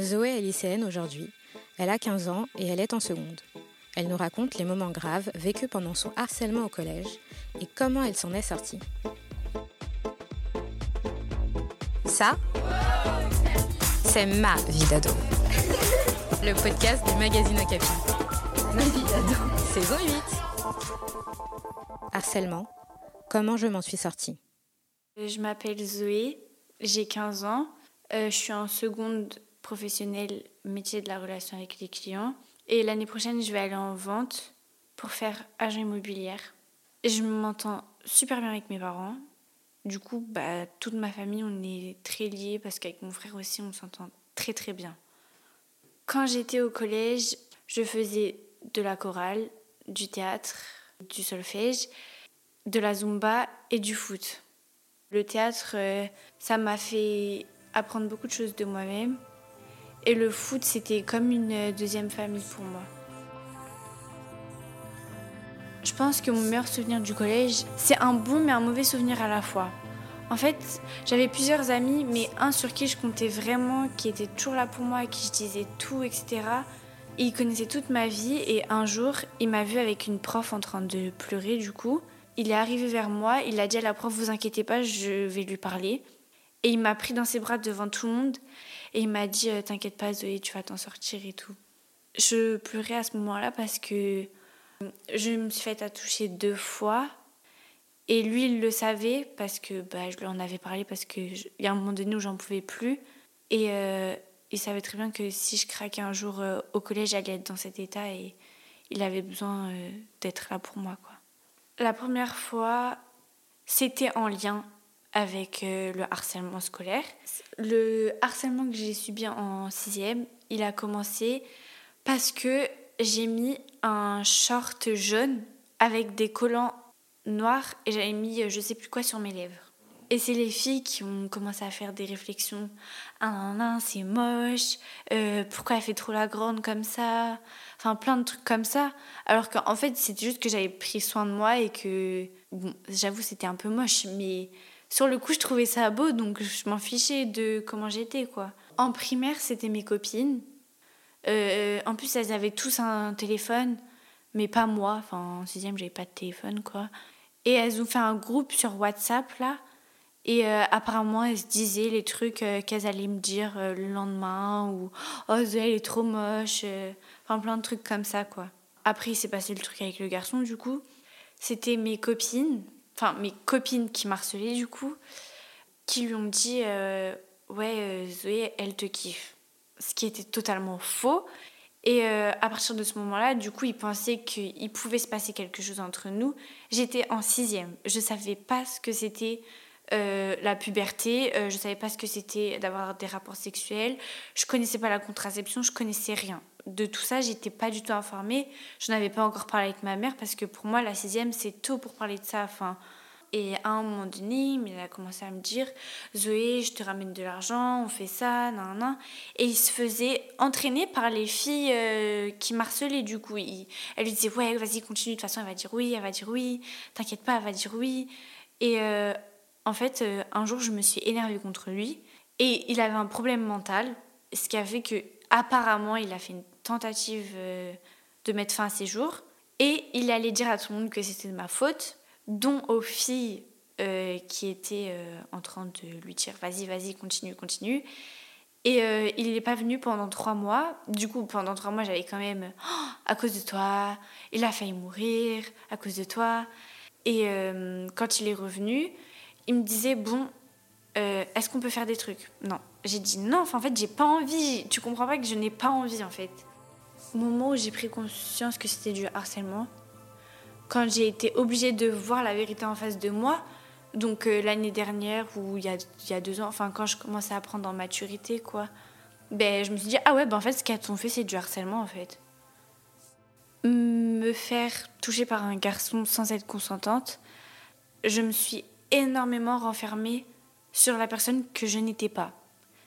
Zoé est lycéenne aujourd'hui. Elle a 15 ans et elle est en seconde. Elle nous raconte les moments graves vécus pendant son harcèlement au collège et comment elle s'en est sortie. Ça, c'est ma vie d'ado. Le podcast du magazine Okapi. Ma vie d'ado. Saison 8. Harcèlement. Comment je m'en suis sortie? Je m'appelle Zoé, j'ai 15 ans. Euh, je suis en seconde professionnelle métier de la relation avec les clients. Et l'année prochaine, je vais aller en vente pour faire agent immobilière. Je m'entends super bien avec mes parents. Du coup, bah, toute ma famille, on est très liés parce qu'avec mon frère aussi, on s'entend très très bien. Quand j'étais au collège, je faisais de la chorale, du théâtre, du solfège, de la zumba et du foot. Le théâtre, euh, ça m'a fait apprendre beaucoup de choses de moi-même. Et le foot, c'était comme une deuxième famille pour moi. Je pense que mon meilleur souvenir du collège, c'est un bon mais un mauvais souvenir à la fois. En fait, j'avais plusieurs amis, mais un sur qui je comptais vraiment, qui était toujours là pour moi, à qui je disais tout, etc. il connaissait toute ma vie et un jour, il m'a vu avec une prof en train de pleurer du coup. Il est arrivé vers moi, il a dit à la prof, vous inquiétez pas, je vais lui parler. Et il m'a pris dans ses bras devant tout le monde et il m'a dit euh, T'inquiète pas, Zoé, tu vas t'en sortir et tout. Je pleurais à ce moment-là parce que euh, je me suis fait toucher deux fois. Et lui, il le savait parce que bah, je lui en avais parlé parce qu'il y a un moment donné où j'en pouvais plus. Et euh, il savait très bien que si je craquais un jour au collège, j'allais être dans cet état et il avait besoin d'être là pour moi. Quoi. La première fois, c'était en lien avec euh, le harcèlement scolaire. Le harcèlement que j'ai subi en sixième, il a commencé parce que j'ai mis un short jaune avec des collants noirs et j'avais mis euh, je sais plus quoi sur mes lèvres. Et c'est les filles qui ont commencé à faire des réflexions. Ah non, non, c'est moche. Euh, pourquoi elle fait trop la grande comme ça? Enfin, plein de trucs comme ça. Alors qu'en fait, c'était juste que j'avais pris soin de moi et que, bon, j'avoue, c'était un peu moche, mais sur le coup, je trouvais ça beau, donc je m'en fichais de comment j'étais, quoi. En primaire, c'était mes copines. Euh, en plus, elles avaient tous un téléphone, mais pas moi. Enfin, en sixième, j'avais pas de téléphone, quoi. Et elles ont fait un groupe sur WhatsApp, là. Et euh, apparemment, elles se disaient les trucs euh, qu'elles allaient me dire le lendemain, ou Oh, Zoé, elle est trop moche. Enfin, plein de trucs comme ça, quoi. Après, il s'est passé le truc avec le garçon, du coup. C'était mes copines enfin mes copines qui m'harcelaient du coup, qui lui ont dit euh, ouais euh, Zoé elle te kiffe, ce qui était totalement faux. Et euh, à partir de ce moment-là, du coup, il pensait qu'il pouvait se passer quelque chose entre nous. J'étais en sixième. Je savais pas ce que c'était la puberté. je savais pas ce que c'était d'avoir des rapports sexuels. Je connaissais pas la contraception. Je connaissais rien de tout ça, j'étais pas du tout informée. Je n'avais pas encore parlé avec ma mère parce que pour moi, la sixième, c'est tôt pour parler de ça. Enfin, et à un moment donné, il a commencé à me dire Zoé, je te ramène de l'argent, on fait ça, nan, nan. Et il se faisait entraîner par les filles euh, qui marcelaient du coup. elle lui disait Ouais, vas-y, continue, de toute façon, elle va dire oui, elle va dire oui, t'inquiète pas, elle va dire oui. Et euh, en fait, euh, un jour, je me suis énervée contre lui et il avait un problème mental, ce qui a fait que apparemment, il a fait une tentative euh, de mettre fin à ses jours. Et il allait dire à tout le monde que c'était de ma faute, dont aux filles euh, qui étaient euh, en train de lui dire vas-y, vas-y, continue, continue. Et il n'est pas venu pendant trois mois. Du coup, pendant trois mois, j'avais quand même oh, à cause de toi, il a failli mourir à cause de toi. Et quand il est revenu, il me disait bon, est-ce qu'on peut faire des trucs? Non. J'ai dit non, en fait, j'ai pas envie. Tu comprends pas que je n'ai pas envie en fait. Au moment où j'ai pris conscience que c'était du harcèlement, quand j'ai été obligée de voir la vérité en face de moi, donc euh, l'année dernière ou il y a, deux ans, enfin quand je commençais à prendre en maturité, quoi, ben, je me suis dit, ah ouais, ben, en fait, ce qu'elles ont fait, c'est du harcèlement, en fait. Me faire toucher par un garçon sans être consentante, je me suis énormément renfermée sur la personne que je n'étais pas.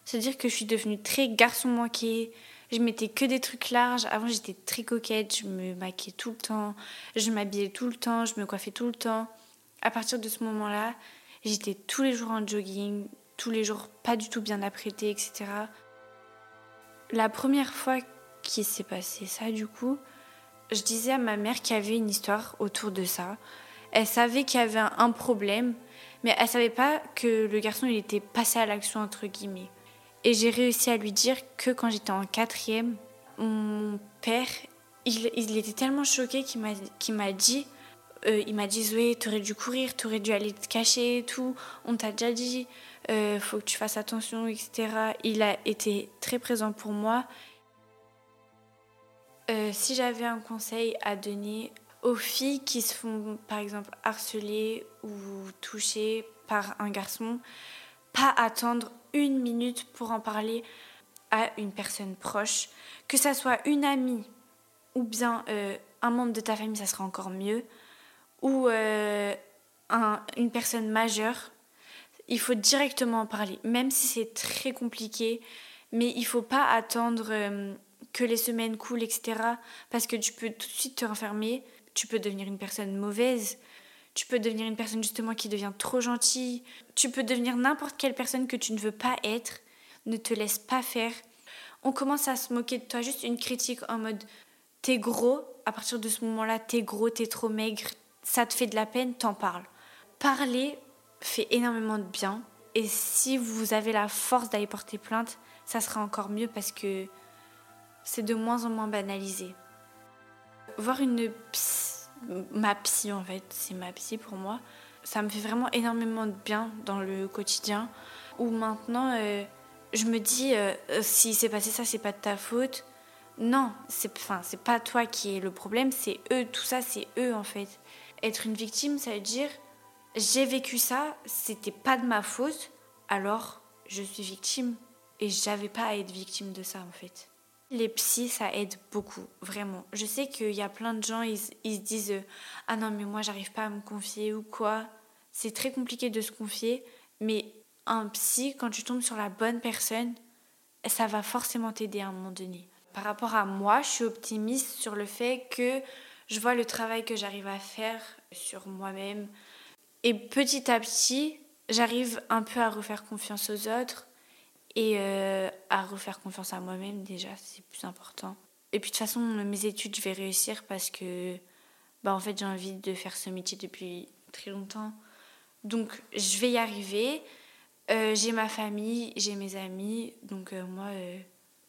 C'est-à-dire que je suis devenue très garçon manqué, je mettais que des trucs larges. Avant, j'étais très coquette, je me maquillais tout le temps, je m'habillais tout le temps, je me coiffais tout le temps. À partir de ce moment-là, j'étais tous les jours en jogging, tous les jours pas du tout bien apprêtée, etc. La première fois qu'il s'est passé ça, du coup, je disais à ma mère qu'il y avait une histoire autour de ça. Elle savait qu'il y avait un problème, mais elle savait pas que le garçon il était passé à l'action entre guillemets. Et j'ai réussi à lui dire que quand j'étais en quatrième, mon père, il, il était tellement choqué qu'il m'a, dit, euh, il m'a dit Zoé, t'aurais dû courir, t'aurais dû aller te cacher et tout. On t'a déjà dit, euh, faut que tu fasses attention, etc. Il a été très présent pour moi. Euh, si j'avais un conseil à donner aux filles qui se font par exemple harceler ou toucher par un garçon, pas attendre une minute pour en parler à une personne proche, que ça soit une amie ou bien euh, un membre de ta famille, ça sera encore mieux, ou euh, une personne majeure, il faut directement en parler, même si c'est très compliqué, mais il faut pas attendre que les semaines coulent, etc. Parce que tu peux tout de suite te renfermer, tu peux devenir une personne mauvaise, tu peux devenir une personne justement qui devient trop gentille, tu peux devenir n'importe quelle personne que tu ne veux pas être, ne te laisse pas faire. On commence à se moquer de toi, juste une critique en mode t'es gros, à partir de ce moment-là, t'es gros, t'es trop maigre, ça te fait de la peine, t'en parles. Parler fait énormément de bien, et si vous avez la force d'aller porter plainte, ça sera encore mieux parce que c'est de moins en moins banalisé. Voir une psy, ma psy en fait, c'est ma psy pour moi, ça me fait vraiment énormément de bien dans le quotidien. Où maintenant, euh, je me dis, euh, si c'est passé ça, c'est pas de ta faute. Non, c'est enfin, c'est pas toi qui est le problème, c'est eux. Tout ça, c'est eux en fait. Être une victime, ça veut dire j'ai vécu ça, c'était pas de ma faute, alors je suis victime et j'avais pas à être victime de ça en fait. Les psys, ça aide beaucoup, vraiment. Je sais qu'il y a plein de gens, ils, se disent Ah non, mais moi, j'arrive pas à me confier ou quoi. C'est très compliqué de se confier, mais un psy, quand tu tombes sur la bonne personne, ça va forcément t'aider à un moment donné. Par rapport à moi, je suis optimiste sur le fait que je vois le travail que j'arrive à faire sur moi-même. Et petit à petit, j'arrive un peu à refaire confiance aux autres et euh, à refaire confiance à moi-même déjà, c'est plus important. Et puis de toute façon, mes études, je vais réussir parce que bah, en fait, j'ai envie de faire ce métier depuis très longtemps. Donc je vais y arriver. Euh, j'ai ma famille, j'ai mes amis, donc euh, moi,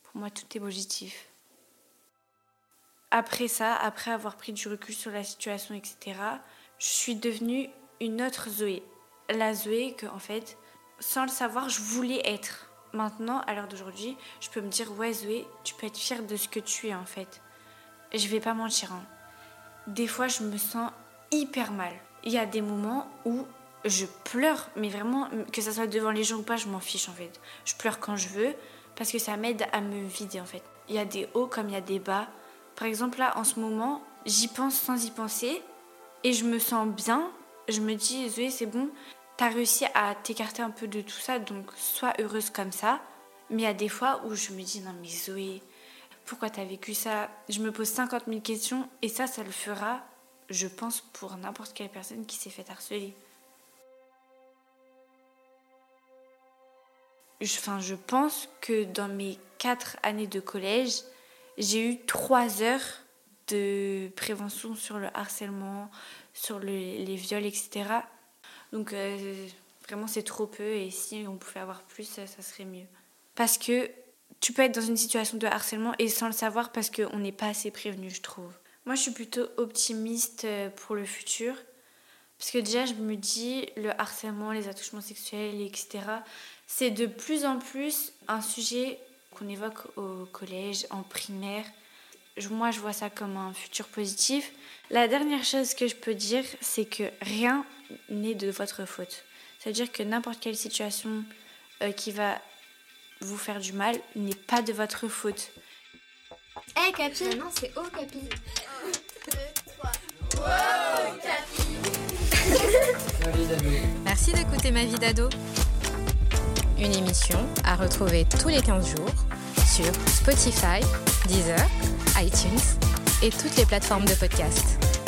pour moi, tout est positif. Après ça, après avoir pris du recul sur la situation, etc., je suis devenue une autre Zoé. La Zoé que, en fait, sans le savoir, je voulais être maintenant, à l'heure d'aujourd'hui, je peux me dire ouais Zoé, tu peux être fière de ce que tu es en fait. Je vais pas mentir. Hein. Des fois, je me sens hyper mal. Il y a des moments où je pleure, mais vraiment, que ça soit devant les gens ou pas, je m'en fiche en fait. Je pleure quand je veux parce que ça m'aide à me vider en fait. Il y a des hauts comme il y a des bas. Par exemple, là, en ce moment, j'y pense sans y penser et je me sens bien. Je me dis, Zoé, c'est bon, tu réussi à t'écarter un peu de tout ça, donc sois heureuse comme ça. Mais il y a des fois où je me dis, non mais Zoé, pourquoi tu as vécu ça? Je me pose 50 000 questions et ça, ça le fera, je pense, pour n'importe quelle personne qui s'est fait harceler. Enfin, je pense que dans mes 4 années de collège, j'ai eu 3 heures de prévention sur le harcèlement, sur les viols, etc. Donc euh, vraiment c'est trop peu et si on pouvait avoir plus, ça, serait mieux. Parce que tu peux être dans une situation de harcèlement et sans le savoir parce qu'on n'est pas assez prévenu, je trouve. Moi, je suis plutôt optimiste euh, pour le futur. Parce que déjà, je me dis, le harcèlement, les attouchements sexuels, etc., c'est de plus en plus un sujet qu'on évoque au collège, en primaire. Moi, je vois ça comme un futur positif. La dernière chose que je peux dire, c'est que rien n'est de votre faute. C'est-à-dire que n'importe quelle situation euh, qui va vous faire du mal n'est pas de votre faute. Hé hey, Capi Non, c'est Oh Capi 1, 2, 3. Wow, Capi Merci d'écouter Ma vie d'ado. Une émission à retrouver tous les 15 jours sur Spotify, Deezer, iTunes et toutes les plateformes de podcast.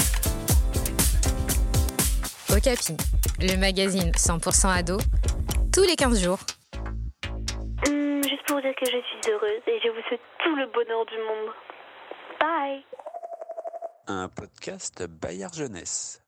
Okapi, le magazine 100% ado, tous les 15 jours. Hum, juste pour dire que je suis heureuse et je vous souhaite tout le bonheur du monde. Bye Un podcast Bayard Jeunesse.